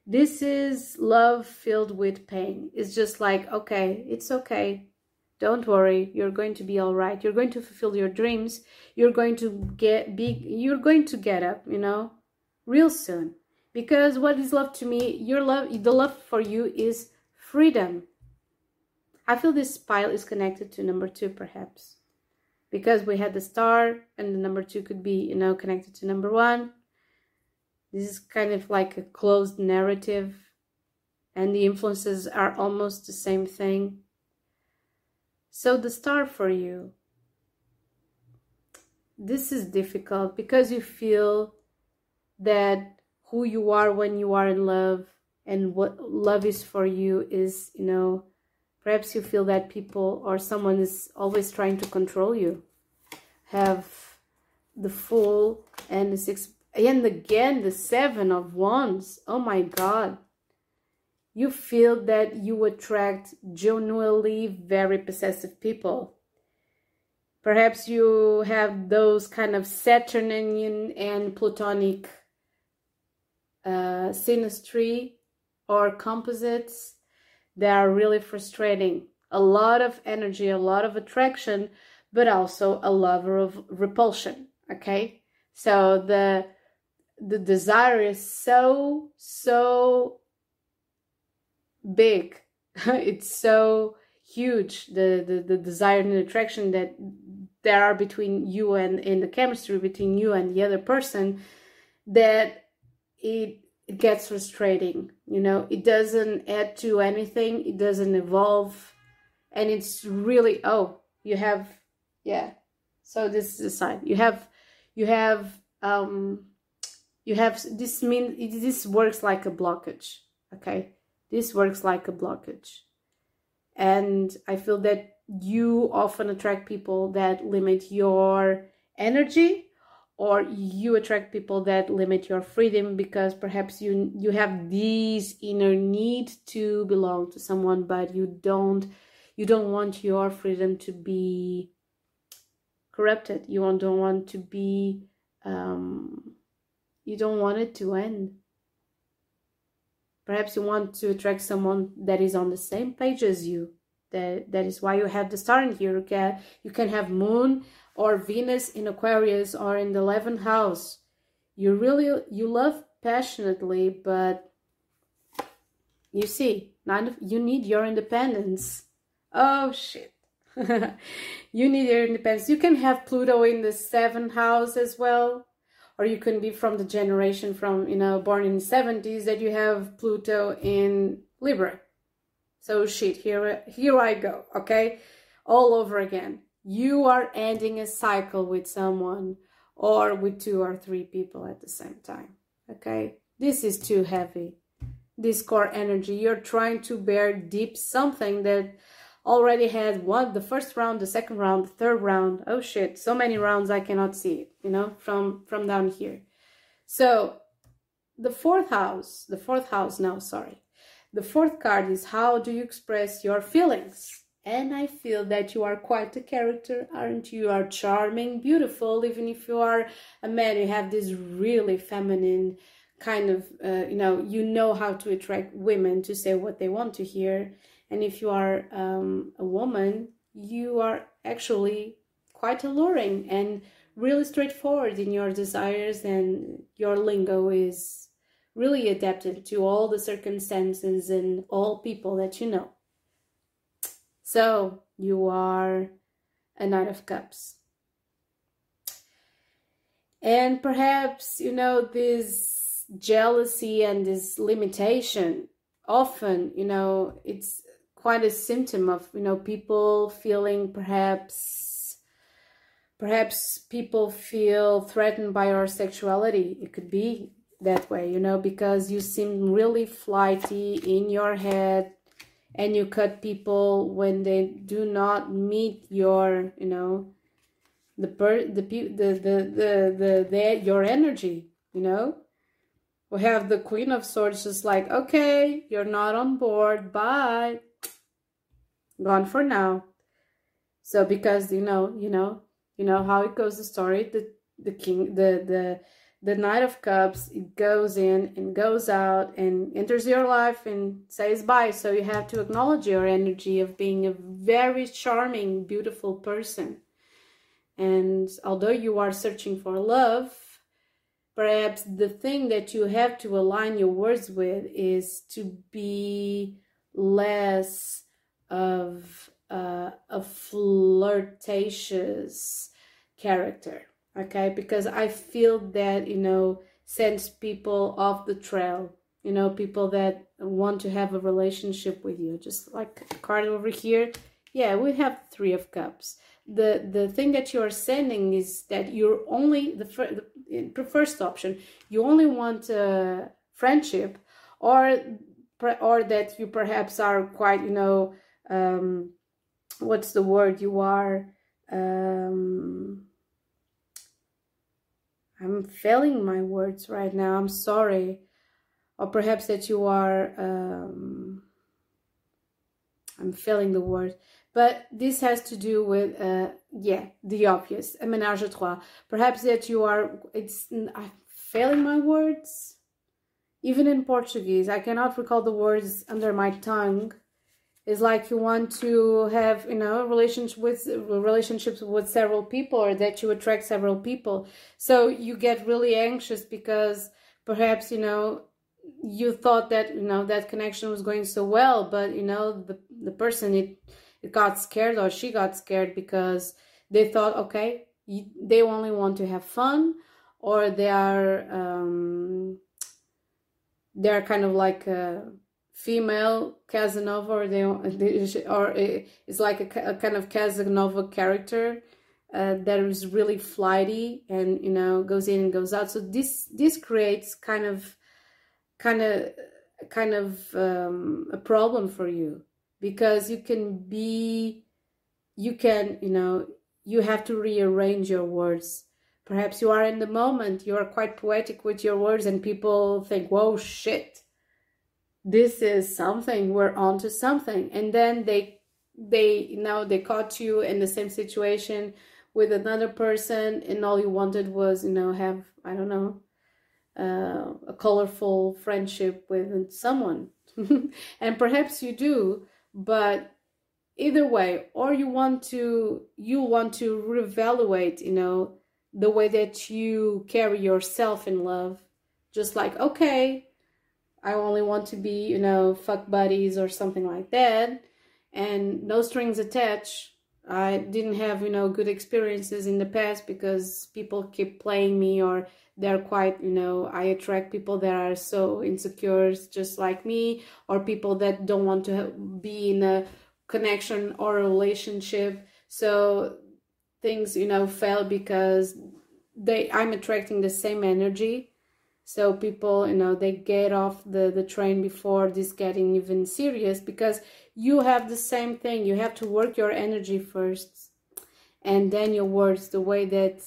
This is love filled with pain. It's just like okay it's okay. Don't worry. You're going to be all right. You're going to fulfill your dreams. You're going to get big you're going to get up you know real soon. Because what is love to me? Your love the love for you is freedom. I feel this pile is connected to number two perhaps because we had the star and the number two could be you know connected to number one. This is kind of like a closed narrative and the influences are almost the same thing. So the star for you this is difficult because you feel that who you are when you are in love and what love is for you is you know Perhaps you feel that people or someone is always trying to control you. Have the Fool and the Six, and again the Seven of Wands. Oh my God. You feel that you attract genuinely very possessive people. Perhaps you have those kind of Saturnian and Plutonic uh, synastry or composites they are really frustrating. A lot of energy, a lot of attraction, but also a lover of repulsion. Okay. So the, the desire is so, so big. <laughs> it's so huge. The, the, the desire and attraction that there are between you and in the chemistry between you and the other person that it it gets frustrating you know it doesn't add to anything. It doesn't evolve. And it's really oh you have yeah. So this is the sign. You have you have um you have this mean this works like a blockage okay? This works like a blockage. And i feel that you often attract people that limit your energy or you attract people that limit your freedom because perhaps you you have this inner need to belong to someone but you don't you don't want your freedom to be corrupted. You don't want to be um, you don't want it to end. Perhaps you want to attract someone that is on the same page as you that that is why you have the star in here you can, you can have moon or venus in aquarius or in the 11th house. You really you love passionately but you see you need your independence. Oh shit. <laughs> You need your independence. You can have pluto in the seventh house as well or you can be from the generation from you know born in the 70s that you have pluto in libra. So shit, here, here I go, okay? All over again. You are ending a cycle with someone or with two or three people at the same time, okay? This is too heavy. This core energy, you're trying to bear deep something that already had one, the first round, the second round, the third round. Oh shit, so many rounds I cannot see it, you know, from, from down here. So the fourth house, the fourth house now, sorry the fourth card is how do you express your feelings? And I feel that you are quite a character, aren't you? You are charming, beautiful, even if you are a man, you have this really feminine kind of, uh, you know, you know how to attract women to say what they want to hear. And if you are um, a woman, you are actually quite alluring and really straightforward in your desires, and your lingo is really adapted to all the circumstances and all people that you know. So you are a Knight of Cups. And perhaps, you know, this jealousy and this limitation often, you know, it's quite a symptom of, you know, people feeling perhaps perhaps people feel threatened by our sexuality. It could be that way, you know, because you seem really flighty in your head and you cut people when they do not meet your, you know, the per the the the the the, the your energy, you know. We have the Queen of Swords just like, okay, you're not on board, bye. Gone for now. So because you know, you know, you know how it goes the story, the the king the the the Knight of Cups it goes in and goes out and enters your life and says bye. So you have to acknowledge your energy of being a very charming, beautiful person. And although you are searching for love, perhaps the thing that you have to align your words with is to be less of uh, a flirtatious character okay? Because i feel that you know sends people off the trail you know people that want to have a relationship with you just like card over here. Yeah we have three of cups. The the thing that you are sending is that you're only the, fir- the first option you only want friendship or or that you perhaps are quite you know um what's the word? You are um I'm failing my words right now. I'm sorry. Or perhaps that you are, um, I'm failing the word. But this has to do with, uh, yeah, the obvious, a ménage à trois. Perhaps that you are, it's, I'm failing my words. Even in Portuguese, I cannot recall the words under my tongue is like you want to have you know relationship with relationships with several people or that you attract several people. So you get really anxious because perhaps you know you thought that you know that connection was going so well but you know the the person it it got scared or she got scared because they thought okay they only want to have fun or they are um they're kind of like a female Casanova, or they, or it's like a, a kind of Casanova character, uh, that is really flighty and you know goes in and goes out. So this this creates kind of kind of kind of um, a problem for you because you can be you can you know you have to rearrange your words. Perhaps you are in the moment you are quite poetic with your words and people think whoa shit this is something we're on to something. And then they they know they caught you in the same situation with another person and all you wanted was you know have i don't know uh, a colorful friendship with someone. <laughs> And perhaps you do but either way or you want to you want to reevaluate you know the way that you carry yourself in love. Just like okay i only want to be you know fuck buddies or something like that. And no strings attached. I didn't have you know good experiences in the past because people keep playing me or they're quite you know i attract people that are so insecure just like me or people that don't want to be in a connection or a relationship. So things you know fail because they i'm attracting the same energy so people you know they get off the the train before this getting even serious because you have the same thing you have to work your energy first and then your words the way that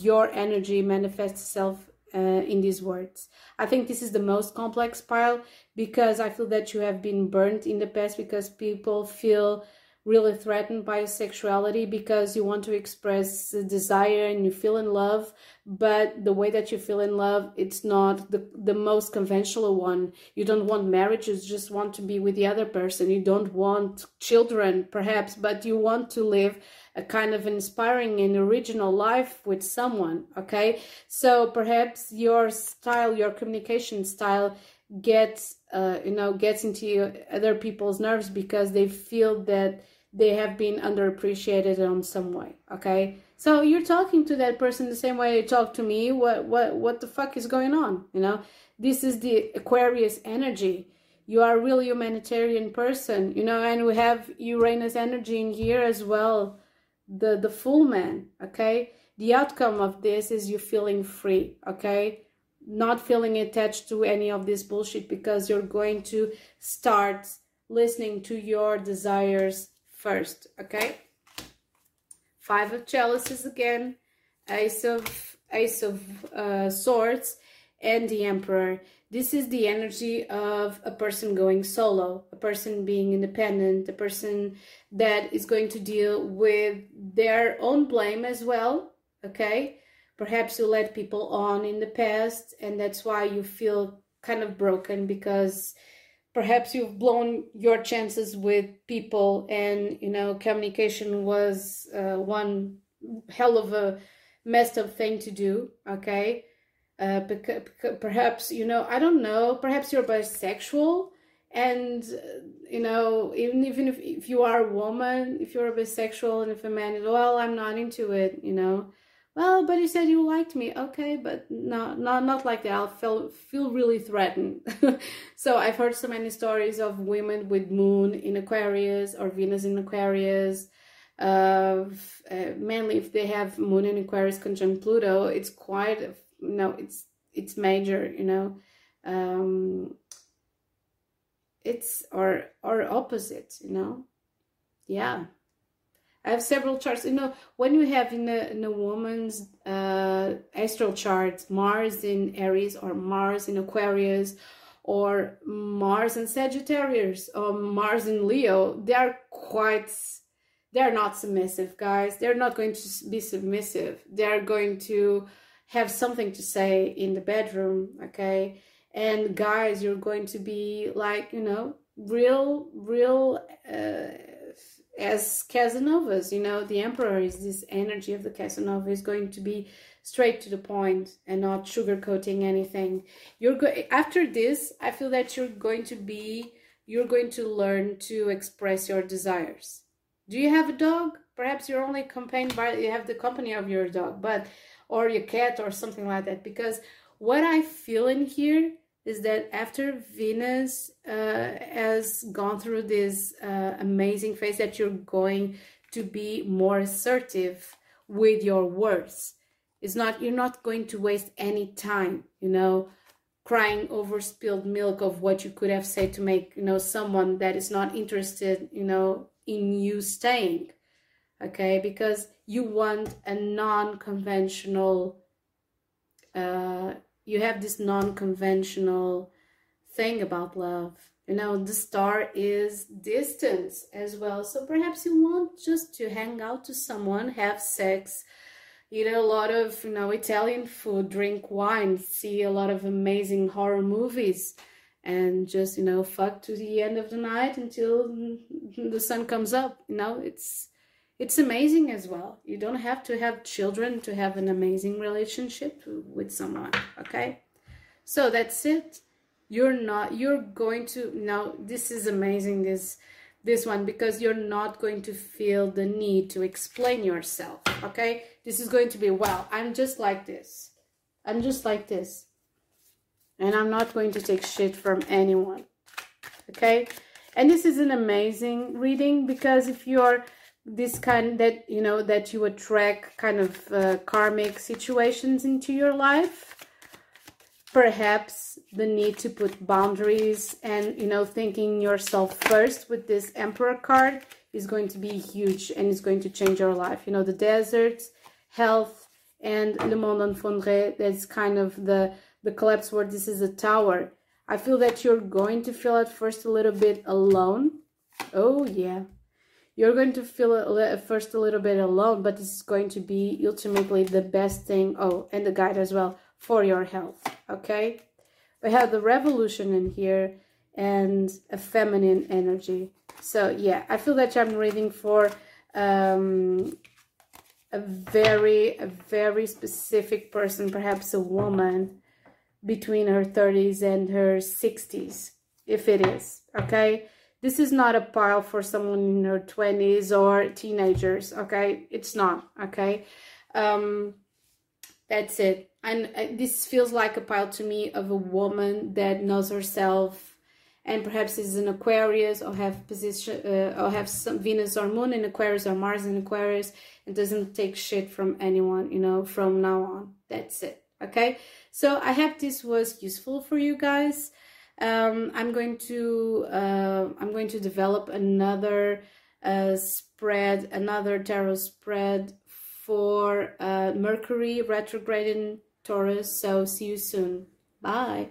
your energy manifests itself uh, in these words. I think this is the most complex pile because I feel that you have been burnt in the past because people feel really threatened by sexuality because you want to express desire and you feel in love but the way that you feel in love it's not the, the most conventional one. You don't want marriage you just want to be with the other person. You don't want children perhaps but you want to live a kind of inspiring and original life with someone okay? So perhaps your style your communication style gets uh, you know gets into other people's nerves because they feel that they have been underappreciated on some way okay? So you're talking to that person the same way you talk to me. What what what the fuck is going on you know? This is the aquarius energy. You are a real humanitarian person you know? And we have uranus energy in here as well. The the full man okay? The outcome of this is you feeling free okay? Not feeling attached to any of this bullshit because you're going to start listening to your desires first, okay? Five of chalices again, ace of ace of uh, swords, and the emperor. This is the energy of a person going solo, a person being independent, a person that is going to deal with their own blame as well, okay? Perhaps you let people on in the past, and that's why you feel kind of broken because perhaps you've blown your chances with people and you know communication was uh, one hell of a messed up thing to do okay? Uh, because, perhaps you know i don't know perhaps you're bisexual and you know even even if, if you are a woman if you're a bisexual and if a man is well i'm not into it you know well but you said you liked me. Okay but no not not like that. I'll feel feel really threatened. <laughs> So i've heard so many stories of women with moon in aquarius or venus in aquarius of uh, mainly if they have moon in aquarius conjunct pluto it's quite you know it's it's major you know? Um it's or or opposite you know? Yeah I have several charts. You know, when you have in a, in a woman's uh, astral chart Mars in Aries or Mars in Aquarius or Mars in Sagittarius or Mars in Leo, they are quite, they're not submissive, guys. They're not going to be submissive. They're going to have something to say in the bedroom, okay? And guys, you're going to be like, you know, real, real. Uh, as Casanovas, you know, the Emperor is this energy of the Casanova is going to be straight to the point and not sugarcoating anything. You're go after this, I feel that you're going to be you're going to learn to express your desires. Do you have a dog? Perhaps you're only accompanied by you have the company of your dog, but or your cat or something like that. Because what I feel in here is that after Venus uh, has gone through this uh, amazing phase that you're going to be more assertive with your words. It's not you're not going to waste any time, you know, crying over spilled milk of what you could have said to make, you know, someone that is not interested, you know, in you staying. Okay? Because you want a non-conventional uh you have this non-conventional thing about love. You know the star is distance as well. So perhaps you want just to hang out to someone have sex eat a lot of you know italian food drink wine see a lot of amazing horror movies and just you know fuck to the end of the night until the sun comes up. You know it's it's amazing as well. You don't have to have children to have an amazing relationship with someone okay? So that's it. You're not you're going to now this is amazing this this one because you're not going to feel the need to explain yourself okay? This is going to be well i'm just like this. I'm just like this. And i'm not going to take shit from anyone okay? And this is an amazing reading because if you're this kind that you know that you attract kind of uh, karmic situations into your life? Perhaps the need to put boundaries and you know thinking yourself first with this emperor card is going to be huge and is going to change your life. You know the deserts health and le monde en fondre that's kind of the the collapse where this is a tower. I feel that you're going to feel at first a little bit alone. Oh yeah you're going to feel at first a little bit alone but this is going to be ultimately the best thing oh and the guide as well for your health okay? We have the revolution in here and a feminine energy. So yeah i feel that i'm reading for um a very a very specific person perhaps a woman between her 30s and her 60s if it is okay this is not a pile for someone in her 20s or teenagers okay? It's not okay? Um that's it. And uh, this feels like a pile to me of a woman that knows herself and perhaps is an aquarius or have position uh, or have some venus or moon in aquarius or mars in aquarius and doesn't take shit from anyone you know from now on. That's it okay? So i hope this was useful for you guys um, i'm going to uh, i'm going to develop another uh, spread another tarot spread for uh, mercury retrograde in Taurus. So see you soon. Bye.